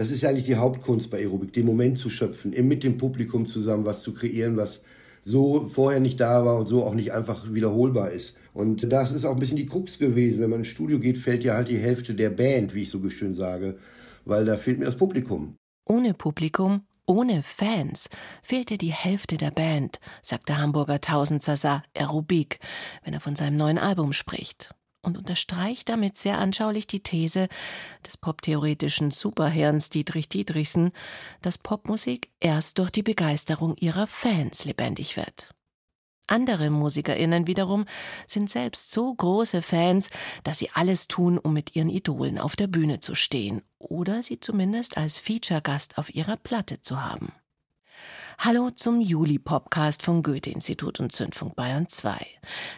Das ist ja eigentlich die Hauptkunst bei Aerobik, den Moment zu schöpfen, mit dem Publikum zusammen was zu kreieren, was so vorher nicht da war und so auch nicht einfach wiederholbar ist. Und das ist auch ein bisschen die Krux gewesen. Wenn man ins Studio geht, fällt ja halt die Hälfte der Band, wie ich so schön sage, weil da fehlt mir das Publikum. Ohne Publikum, ohne Fans fehlte die Hälfte der Band, sagt der Hamburger Tausendsasa Aerobik, wenn er von seinem neuen Album spricht und unterstreicht damit sehr anschaulich die These des poptheoretischen Superhirns Dietrich Dietrichsen, dass Popmusik erst durch die Begeisterung ihrer Fans lebendig wird. Andere MusikerInnen wiederum sind selbst so große Fans, dass sie alles tun, um mit ihren Idolen auf der Bühne zu stehen oder sie zumindest als Feature-Gast auf ihrer Platte zu haben. Hallo zum Juli-Popcast vom Goethe-Institut und Zündfunk Bayern 2.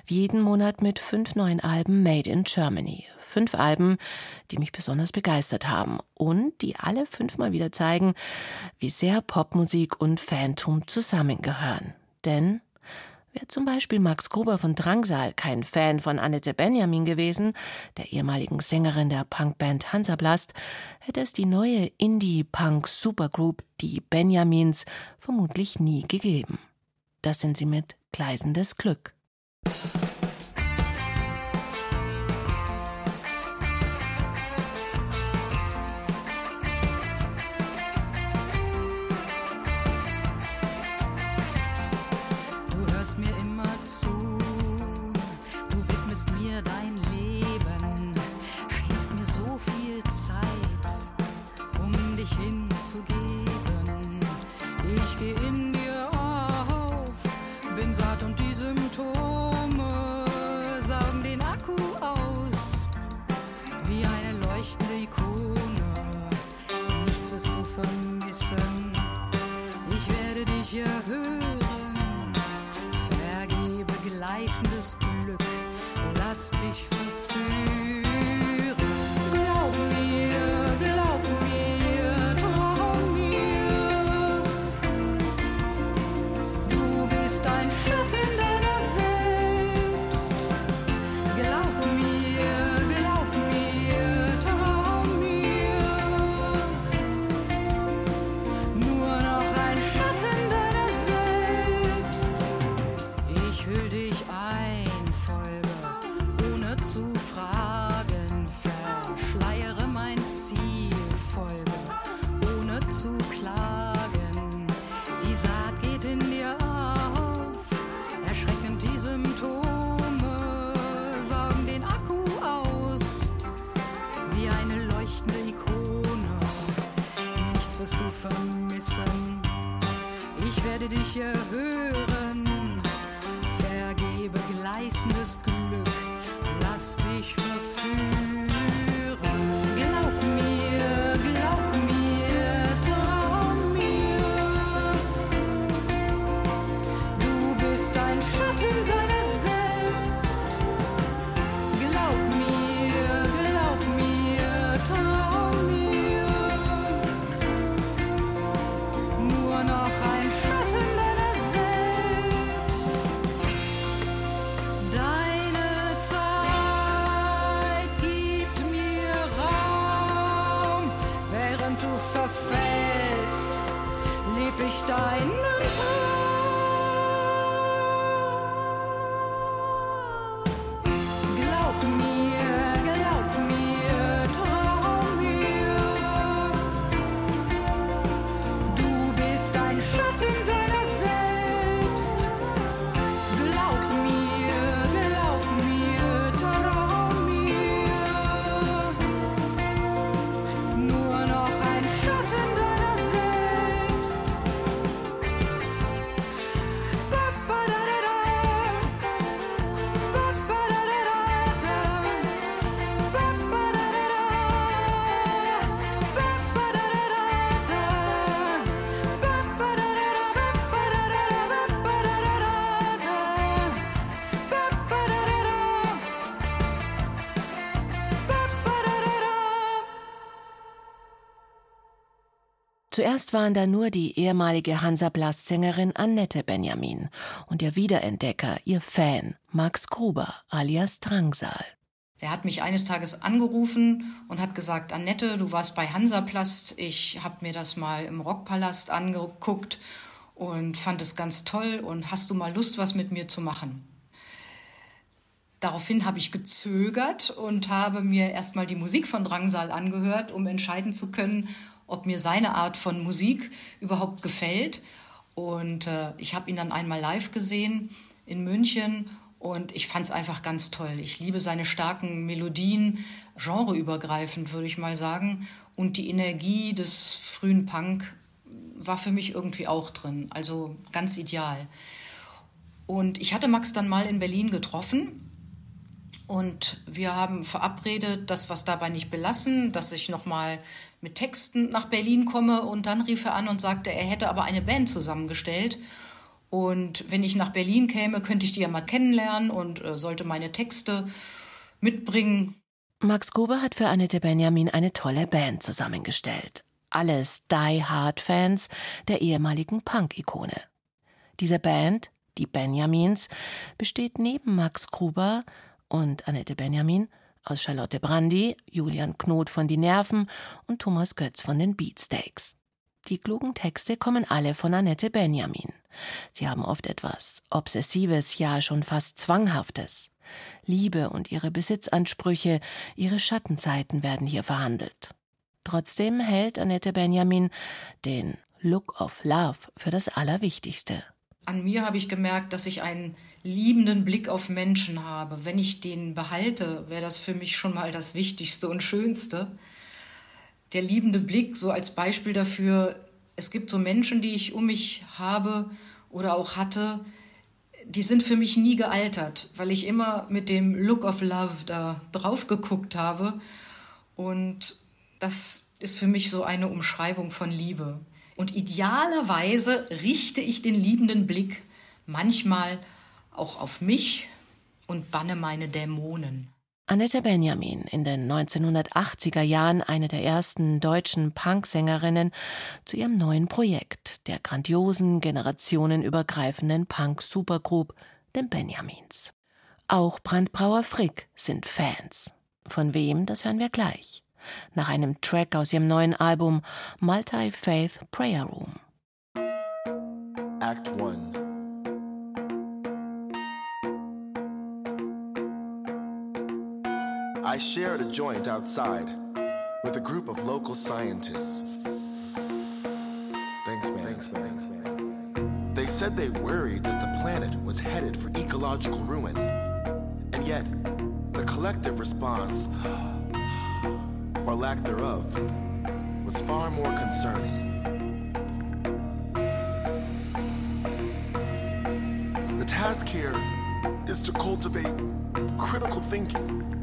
Wie jeden Monat mit fünf neuen Alben Made in Germany. Fünf Alben, die mich besonders begeistert haben und die alle fünfmal wieder zeigen, wie sehr Popmusik und Phantom zusammengehören. Denn Wäre zum Beispiel Max Gruber von Drangsal kein Fan von Annette Benjamin gewesen, der ehemaligen Sängerin der Punkband Hansablast, hätte es die neue Indie-Punk-Supergroup, die Benjamins, vermutlich nie gegeben. Das sind sie mit Gleisendes Glück. Zuerst waren da nur die ehemalige Hansaplast-Sängerin Annette Benjamin und ihr Wiederentdecker, ihr Fan, Max Gruber alias Drangsal. Der hat mich eines Tages angerufen und hat gesagt, Annette, du warst bei Hansaplast. Ich habe mir das mal im Rockpalast angeguckt und fand es ganz toll und hast du mal Lust, was mit mir zu machen? Daraufhin habe ich gezögert und habe mir erstmal die Musik von Drangsal angehört, um entscheiden zu können, ob mir seine Art von Musik überhaupt gefällt. Und äh, ich habe ihn dann einmal live gesehen in München und ich fand es einfach ganz toll. Ich liebe seine starken Melodien, genreübergreifend würde ich mal sagen. Und die Energie des frühen Punk war für mich irgendwie auch drin. Also ganz ideal. Und ich hatte Max dann mal in Berlin getroffen. Und wir haben verabredet, dass wir es dabei nicht belassen, dass ich nochmal mit Texten nach Berlin komme. Und dann rief er an und sagte, er hätte aber eine Band zusammengestellt. Und wenn ich nach Berlin käme, könnte ich die ja mal kennenlernen und äh, sollte meine Texte mitbringen. Max Gruber hat für Annette Benjamin eine tolle Band zusammengestellt. Alles Die Hard Fans der ehemaligen Punk-Ikone. Diese Band, die Benjamins, besteht neben Max Gruber und Annette Benjamin aus Charlotte Brandy, Julian Knot von Die Nerven und Thomas Götz von den Beatsteaks. Die klugen Texte kommen alle von Annette Benjamin. Sie haben oft etwas Obsessives, ja schon fast Zwanghaftes. Liebe und ihre Besitzansprüche, ihre Schattenzeiten werden hier verhandelt. Trotzdem hält Annette Benjamin den Look of Love für das Allerwichtigste. An mir habe ich gemerkt, dass ich einen liebenden Blick auf Menschen habe. Wenn ich den behalte, wäre das für mich schon mal das Wichtigste und Schönste. Der liebende Blick, so als Beispiel dafür, es gibt so Menschen, die ich um mich habe oder auch hatte, die sind für mich nie gealtert, weil ich immer mit dem Look of Love da drauf geguckt habe. Und das ist für mich so eine Umschreibung von Liebe. Und idealerweise richte ich den liebenden Blick manchmal auch auf mich und banne meine Dämonen. Annette Benjamin, in den 1980er Jahren eine der ersten deutschen Punksängerinnen, zu ihrem neuen Projekt, der grandiosen, generationenübergreifenden Punk-Supergroup, den Benjamins. Auch Brandbrauer Frick sind Fans. Von wem, das hören wir gleich. Nach einem Track aus ihrem neuen Album Multi-Faith Prayer Room. Act 1 I shared a joint outside with a group of local scientists. Thanks, man. Thanks, man. They said they worried that the planet was headed for ecological ruin. And yet, the collective response, or lack thereof, was far more concerning. The task here is to cultivate critical thinking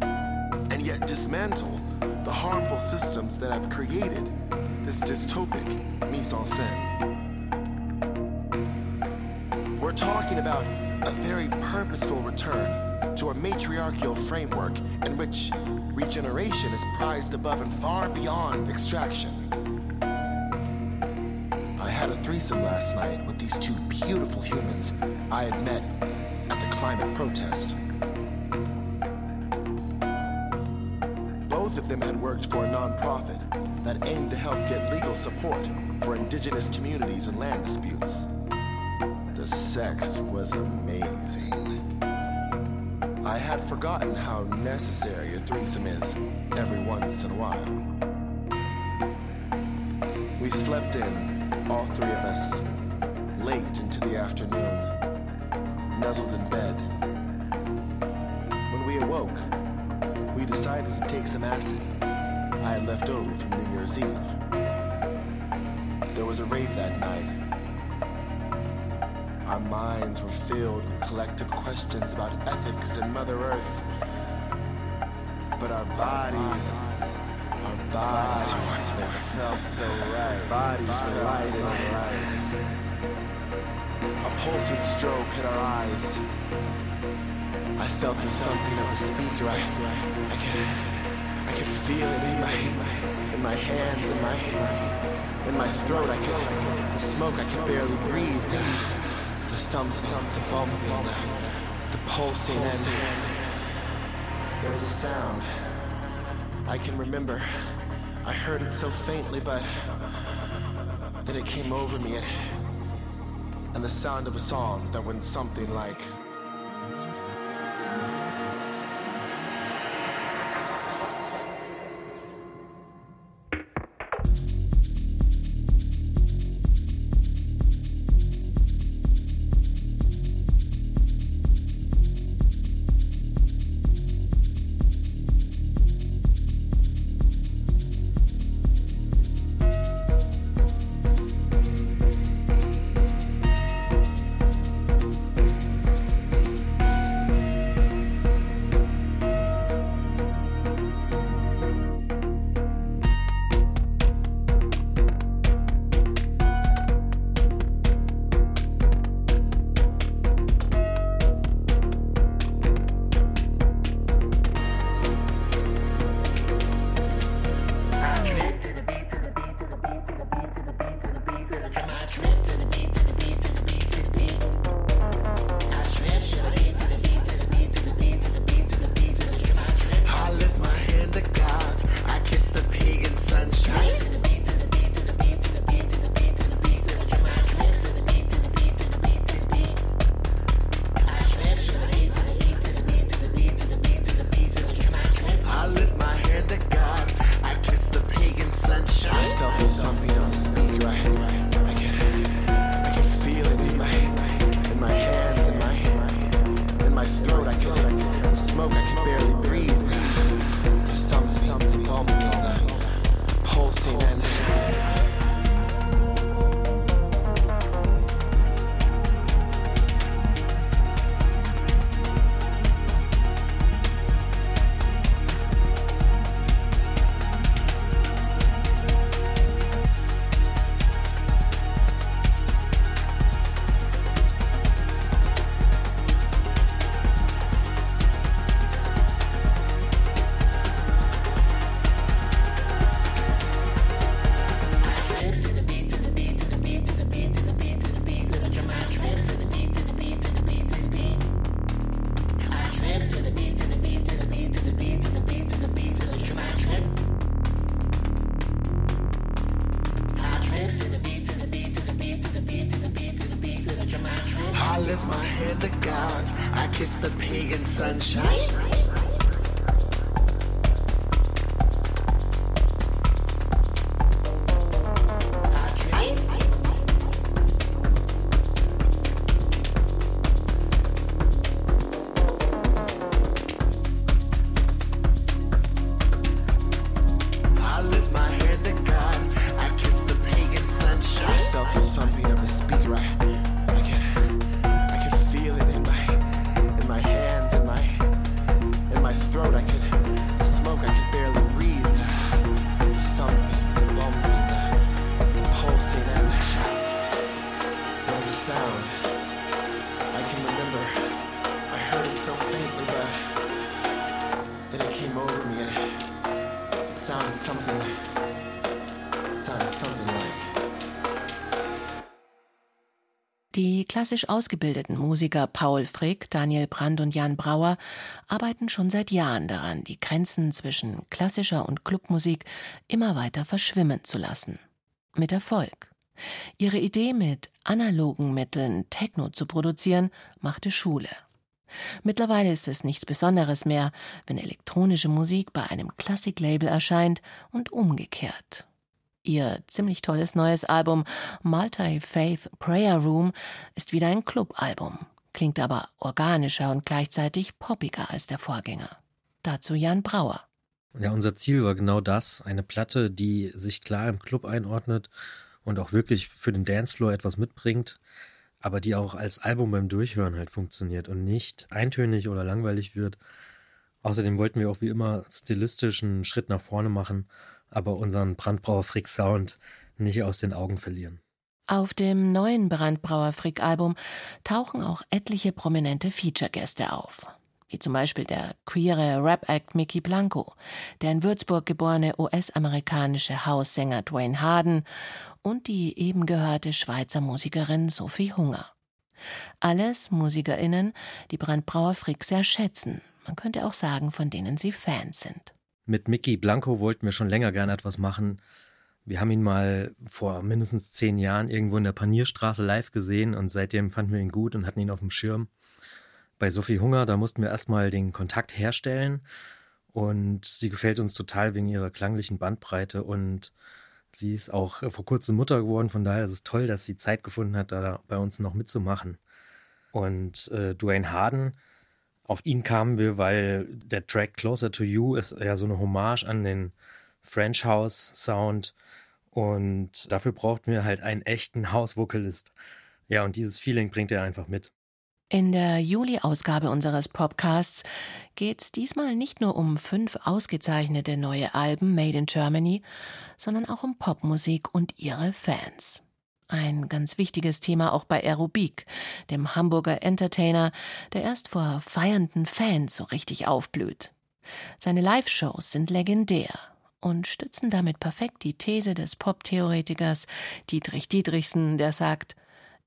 and yet dismantle the harmful systems that have created this dystopic mise en scène. We're talking about a very purposeful return to a matriarchal framework in which regeneration is prized above and far beyond extraction. I had a threesome last night with these two beautiful humans I had met at the climate protest. Both of them had worked for a nonprofit that aimed to help get legal support for indigenous communities and land disputes. The sex was amazing. I had forgotten how necessary a threesome is every once in a while. We slept in, all three of us, late into the afternoon, nuzzled in bed. When we awoke, we decided to take some acid I had left over from New Year's Eve. There was a rave that night. Our minds were filled with collective questions about ethics and Mother Earth. But our bodies, our bodies, they felt so right. Our Bodies were light and right. A pulsing strobe hit our eyes. I felt the thumping of the speaker. I, I could, I could feel it in my, in my hands, in my, in my throat. I could, the smoke. I could barely breathe. The, the the bumping, the, the pulsing, and There was a sound. I can remember. I heard it so faintly, but then it came over me. It, and the sound of a song that went something like. Klassisch ausgebildeten Musiker Paul Frick, Daniel Brand und Jan Brauer arbeiten schon seit Jahren daran, die Grenzen zwischen klassischer und Clubmusik immer weiter verschwimmen zu lassen. Mit Erfolg. Ihre Idee, mit analogen Mitteln Techno zu produzieren, machte Schule. Mittlerweile ist es nichts Besonderes mehr, wenn elektronische Musik bei einem Klassiklabel erscheint und umgekehrt. Ihr ziemlich tolles neues Album Multi-Faith Prayer Room ist wieder ein Clubalbum, klingt aber organischer und gleichzeitig poppiger als der Vorgänger. Dazu Jan Brauer. Ja, unser Ziel war genau das, eine Platte, die sich klar im Club einordnet und auch wirklich für den Dancefloor etwas mitbringt, aber die auch als Album beim Durchhören halt funktioniert und nicht eintönig oder langweilig wird. Außerdem wollten wir auch wie immer stilistisch einen Schritt nach vorne machen aber unseren Brandbrauer Frick Sound nicht aus den Augen verlieren. Auf dem neuen Brandbrauer Frick Album tauchen auch etliche prominente Feature-Gäste auf. Wie zum Beispiel der queere Rap-Act Mickey Blanco, der in Würzburg geborene US-amerikanische Haussänger Dwayne Harden und die eben gehörte Schweizer Musikerin Sophie Hunger. Alles MusikerInnen, die Brandbrauer Frick sehr schätzen, Man könnte auch sagen, von denen sie Fans sind. Mit Mickey Blanco wollten wir schon länger gerne etwas machen. Wir haben ihn mal vor mindestens zehn Jahren irgendwo in der Panierstraße live gesehen und seitdem fanden wir ihn gut und hatten ihn auf dem Schirm. Bei Sophie Hunger, da mussten wir erstmal den Kontakt herstellen und sie gefällt uns total wegen ihrer klanglichen Bandbreite und sie ist auch vor kurzem Mutter geworden, von daher ist es toll, dass sie Zeit gefunden hat, da bei uns noch mitzumachen. Und äh, Dwayne Harden, auf ihn kamen wir, weil der Track Closer to You ist ja so eine Hommage an den French House Sound und dafür brauchten wir halt einen echten House-Vocalist. Ja, und dieses Feeling bringt er einfach mit. In der Juli-Ausgabe unseres Podcasts geht es diesmal nicht nur um fünf ausgezeichnete neue Alben Made in Germany, sondern auch um Popmusik und ihre Fans. Ein ganz wichtiges Thema auch bei Aerobik, dem Hamburger Entertainer, der erst vor feiernden Fans so richtig aufblüht. Seine Live-Shows sind legendär und stützen damit perfekt die These des Pop-Theoretikers Dietrich Dietrichsen, der sagt,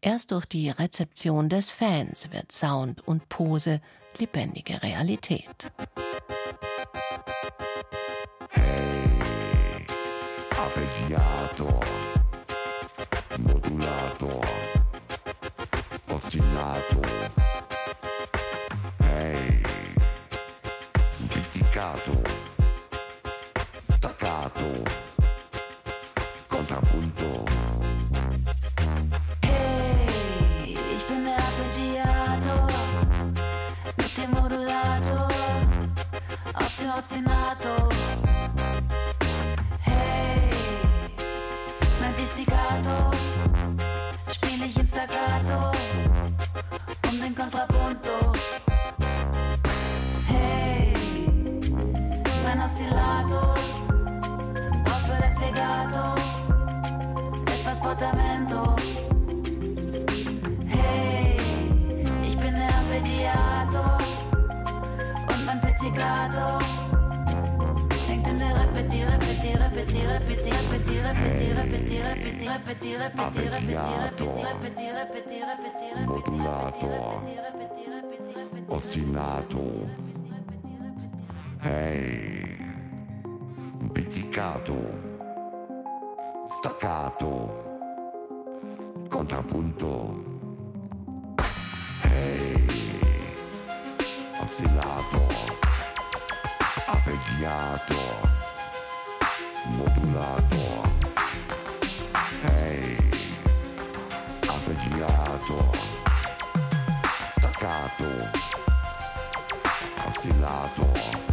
erst durch die Rezeption des Fans wird Sound und Pose lebendige Realität. Pizzicato. staccato, contrappunto. Hey, ich bin der Arpeggiator mit dem Modulator auf dem Ostinato. Hey, mein Pizzicato spiele ich in Staccato um den Contrapunto. Legato, etwas Portamento. Hey, ich bin der Arpeggiator und mein Pizzicato hängt in der Repeti, Repeti, Repeti, Repeti, Repeti, Repeti, Repeti, Repeti, Repeti, Repeti, Repeti, Repeti, Repeti, Modulator, Ostinato. Hey, pizzicato staccato, contrappunto. Hey, oscillato, arpeggiato, modulato. Hey, arpeggiato, staccato, oscillato.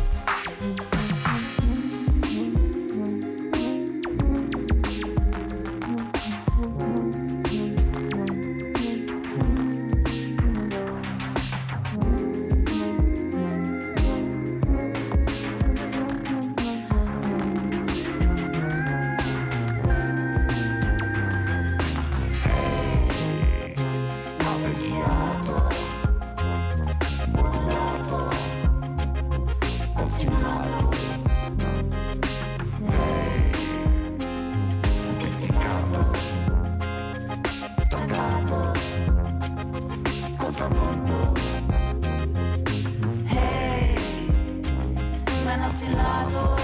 lato,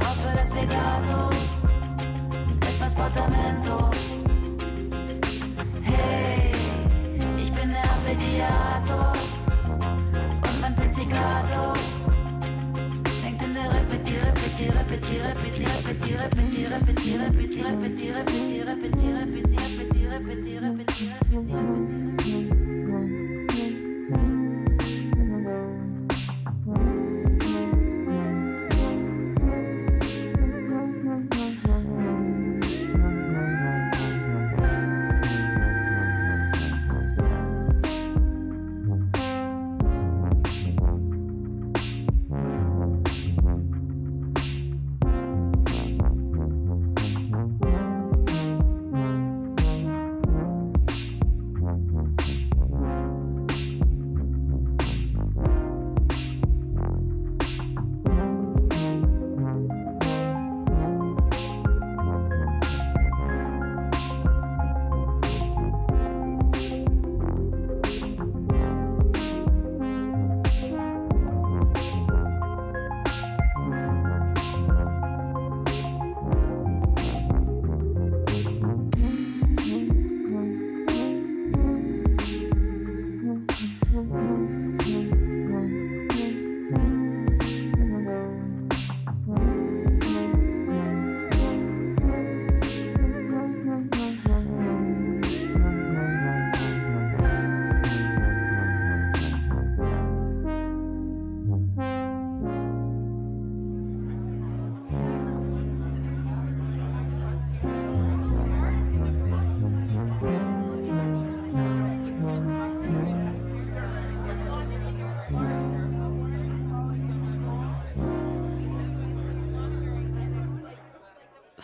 opera slegato, etwas Portamento. Hey, ich bin der Appetiato und mein Pizzicato. hängt in der Repeti, Repeti, Repeti, Repeti, Repeti, Repeti, Repeti, Repeti, Repeti, Repeti, Repeti, Repeti, Repeti, Repeti, Repeti, Repeti, Repeti, Repeti, Repeti,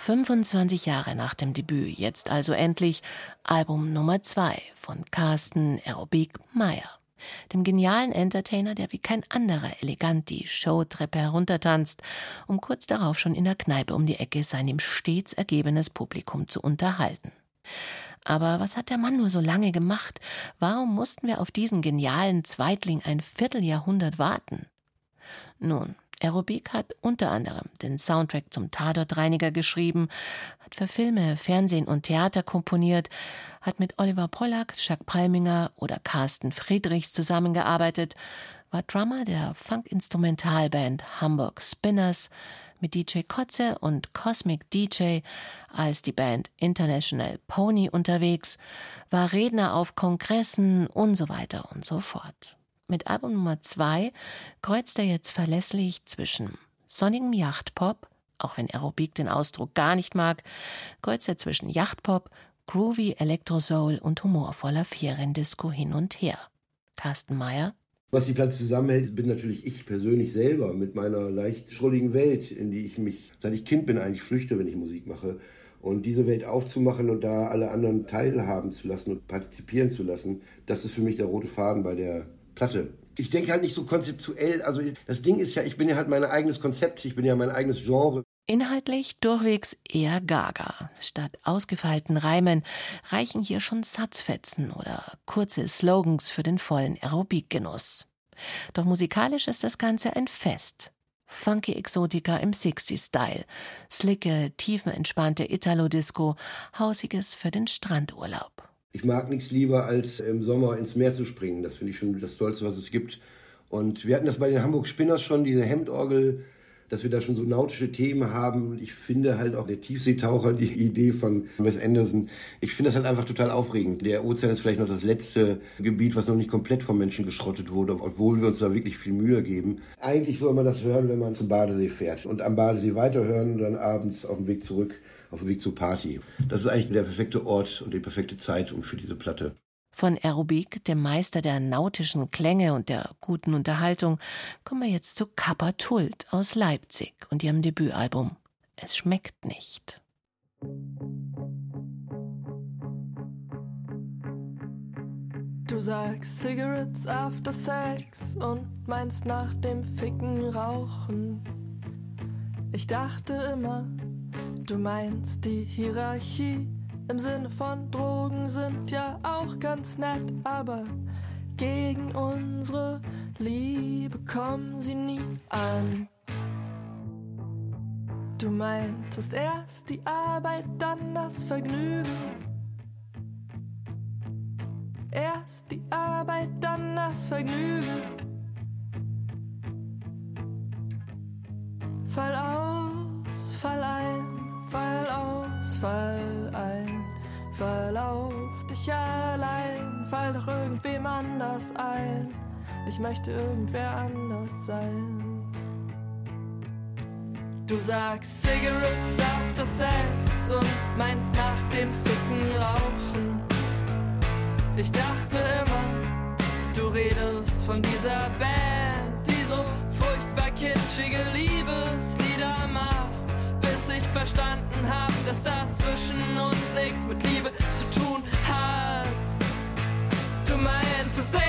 25 Jahre nach dem Debüt, jetzt also endlich Album Nummer 2 von Carsten Aerobik Meyer. Dem genialen Entertainer, der wie kein anderer elegant die Showtreppe heruntertanzt, um kurz darauf schon in der Kneipe um die Ecke sein ihm stets ergebenes Publikum zu unterhalten. Aber was hat der Mann nur so lange gemacht? Warum mussten wir auf diesen genialen Zweitling ein Vierteljahrhundert warten? Nun, Aerobik hat unter anderem den Soundtrack zum Tatortreiniger geschrieben, hat für Filme, Fernsehen und Theater komponiert, hat mit Oliver Pollack, Jacques Palminger oder Carsten Friedrichs zusammengearbeitet, war Drummer der Funk-Instrumentalband Hamburg Spinners, mit DJ Kotze und Cosmic DJ als die Band International Pony unterwegs, war Redner auf Kongressen und so weiter und so fort. Mit Album Nummer 2 kreuzt er jetzt verlässlich zwischen sonnigem Yachtpop, auch wenn Aerobik den Ausdruck gar nicht mag, kreuzt er zwischen Yachtpop, groovy Elektrosoul und humorvoller Feriendisco hin und her. Carsten Meyer was die Platte zusammenhält, bin natürlich ich persönlich selber mit meiner leicht schrulligen Welt, in die ich mich, seit ich Kind bin, eigentlich flüchte, wenn ich Musik mache. Und diese Welt aufzumachen und da alle anderen teilhaben zu lassen und partizipieren zu lassen, das ist für mich der rote Faden bei der Platte. Ich denke halt nicht so konzeptuell. Also das Ding ist ja, ich bin ja halt mein eigenes Konzept, ich bin ja mein eigenes Genre. Inhaltlich durchwegs eher gaga. Statt ausgefeilten Reimen reichen hier schon Satzfetzen oder kurze Slogans für den vollen Aerobikgenuss. Doch musikalisch ist das Ganze ein Fest. Funky Exotika im 60-Style, slicke, tiefenentspannte Italo-Disco, hausiges für den Strandurlaub. Ich mag nichts lieber, als im Sommer ins Meer zu springen. Das finde ich schon das Tollste, was es gibt. Und wir hatten das bei den Hamburg Spinners schon, diese Hemdorgel dass wir da schon so nautische Themen haben. Ich finde halt auch der Tiefseetaucher, die Idee von Wes Anderson, ich finde das halt einfach total aufregend. Der Ozean ist vielleicht noch das letzte Gebiet, was noch nicht komplett vom Menschen geschrottet wurde, obwohl wir uns da wirklich viel Mühe geben. Eigentlich soll man das hören, wenn man zum Badesee fährt und am Badesee weiterhören und dann abends auf dem Weg zurück, auf dem Weg zur Party. Das ist eigentlich der perfekte Ort und die perfekte Zeit für diese Platte. Von Aerobik, dem Meister der nautischen Klänge und der guten Unterhaltung, kommen wir jetzt zu Kappa Tult aus Leipzig und ihrem Debütalbum Es schmeckt nicht. Du sagst Cigarettes after Sex und meinst nach dem Ficken rauchen. Ich dachte immer, du meinst die Hierarchie im Sinne von Drogen sind ja auch ganz nett, aber gegen unsere Liebe kommen sie nie an. Du meintest erst die Arbeit, dann das Vergnügen. Erst die Arbeit, dann das Vergnügen. Fall aus, fall ein, fall aus, fall. Verlauf dich allein, fall doch irgendwem anders ein. Ich möchte irgendwer anders sein. Du sagst Cigarettes after Sex und meinst nach dem Ficken rauchen. Ich dachte immer, du redest von dieser Band, die so furchtbar kitschige Liebeslieder ich verstanden haben, dass das zwischen uns nichts mit Liebe zu tun hat. Meintest erst die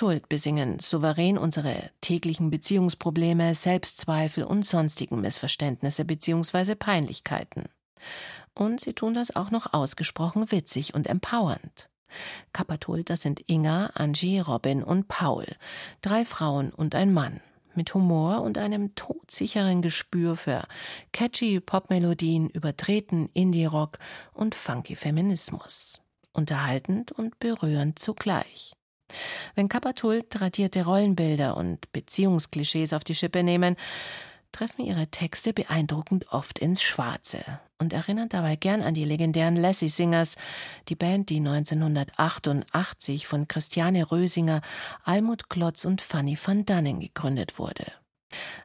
Kapatult besingen souverän unsere täglichen Beziehungsprobleme, Selbstzweifel und sonstigen Missverständnisse bzw. Peinlichkeiten. Und sie tun das auch noch ausgesprochen witzig und empowernd. Kapatult, das sind Inga, Angie, Robin und Paul, drei Frauen und ein Mann mit Humor und einem todsicheren Gespür für catchy Popmelodien, übertreten Indie-Rock und funky Feminismus. Unterhaltend und berührend zugleich. Wenn Kappatul tradierte Rollenbilder und Beziehungsklischees auf die Schippe nehmen, treffen ihre Texte beeindruckend oft ins Schwarze und erinnern dabei gern an die legendären Lassie Singers, die Band, die 1988 von Christiane Rösinger, Almut Klotz und Fanny van Dannen gegründet wurde.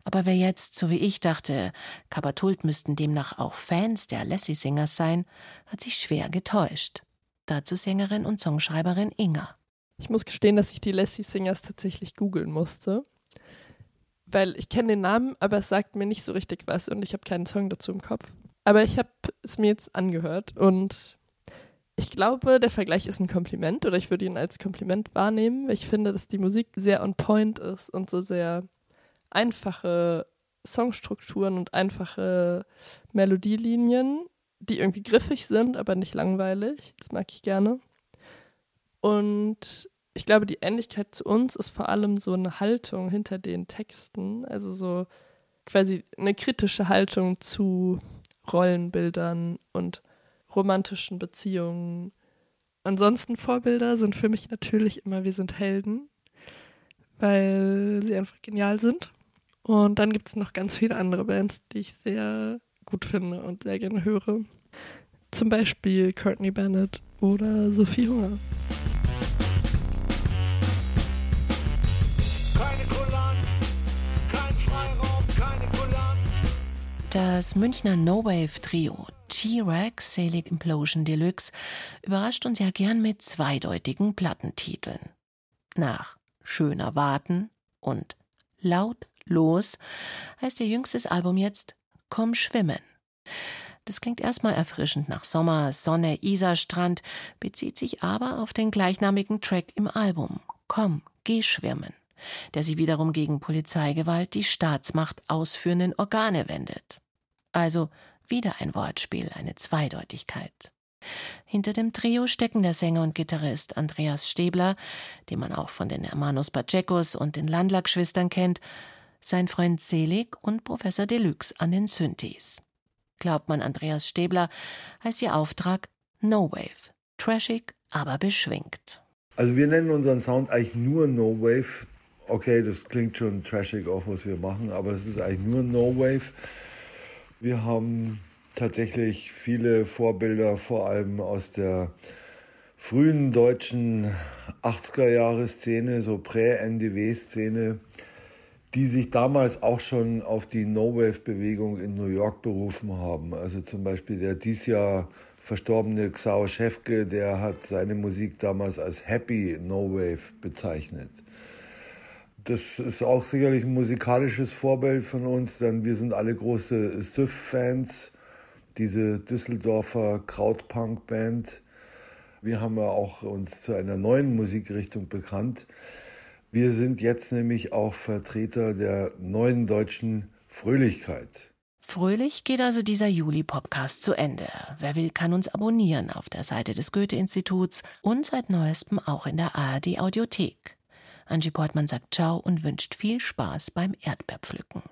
Aber wer jetzt, so wie ich dachte, Kabatult müssten demnach auch Fans der Lassie Singers sein, hat sich schwer getäuscht. Dazu Sängerin und Songschreiberin Inga. Ich muss gestehen, dass ich die Lassie Singers tatsächlich googeln musste weil ich kenne den Namen, aber es sagt mir nicht so richtig was und ich habe keinen Song dazu im Kopf. Aber ich habe es mir jetzt angehört und ich glaube, der Vergleich ist ein Kompliment oder ich würde ihn als Kompliment wahrnehmen, weil ich finde, dass die Musik sehr on point ist und so sehr einfache Songstrukturen und einfache Melodielinien, die irgendwie griffig sind, aber nicht langweilig. Das mag ich gerne. Und ich glaube, die Ähnlichkeit zu uns ist vor allem so eine Haltung hinter den Texten, also so quasi eine kritische Haltung zu Rollenbildern und romantischen Beziehungen. Ansonsten Vorbilder sind für mich natürlich immer Wir sind Helden, weil sie einfach genial sind. Und dann gibt es noch ganz viele andere Bands, die ich sehr gut finde und sehr gerne höre. Zum Beispiel Courtney Bennett oder Sophie Hunger. Das Münchner No-Wave-Trio G-Rex Selig Implosion Deluxe überrascht uns ja gern mit zweideutigen Plattentiteln. Nach Schöner Warten und Laut Los heißt ihr jüngstes Album jetzt Komm schwimmen. Das klingt erstmal erfrischend nach Sommer, Sonne, Isarstrand, bezieht sich aber auf den gleichnamigen Track im Album Komm, geh schwimmen, der sich wiederum gegen Polizeigewalt die Staatsmacht ausführenden Organe wendet. Also wieder ein Wortspiel, eine Zweideutigkeit. Hinter dem Trio stecken der Sänger und Gitarrist Andreas Stäbler, den man auch von den Hermanos Pachecos und den Landlack-Schwestern kennt, sein Freund Selig und Professor Deluxe an den Synthes. Glaubt man Andreas Stäbler, heißt ihr Auftrag No Wave. Trashig, aber beschwingt. Also wir nennen unseren Sound eigentlich nur No Wave. Okay, das klingt schon trashig auch, was wir machen, aber es ist eigentlich nur No Wave. Wir haben tatsächlich viele Vorbilder, vor allem aus der frühen deutschen 80er-Jahre-Szene, so Prä-NDW-Szene, die sich damals auch schon auf die No-Wave-Bewegung in New York berufen haben. Also zum Beispiel der dies Jahr verstorbene Xao Schäfke, der hat seine Musik damals als Happy No-Wave bezeichnet das ist auch sicherlich ein musikalisches Vorbild von uns, denn wir sind alle große Syf-Fans, diese Düsseldorfer Krautpunk-Band. Wir haben ja auch uns zu einer neuen Musikrichtung bekannt. Wir sind jetzt nämlich auch Vertreter der neuen deutschen Fröhlichkeit. Fröhlich geht also dieser Juli-Podcast zu Ende. Wer will, kann uns abonnieren auf der Seite des Goethe-Instituts und seit neuestem auch in der ARD-Audiothek. Angie Portmann sagt Ciao und wünscht viel Spaß beim Erdbeerpflücken.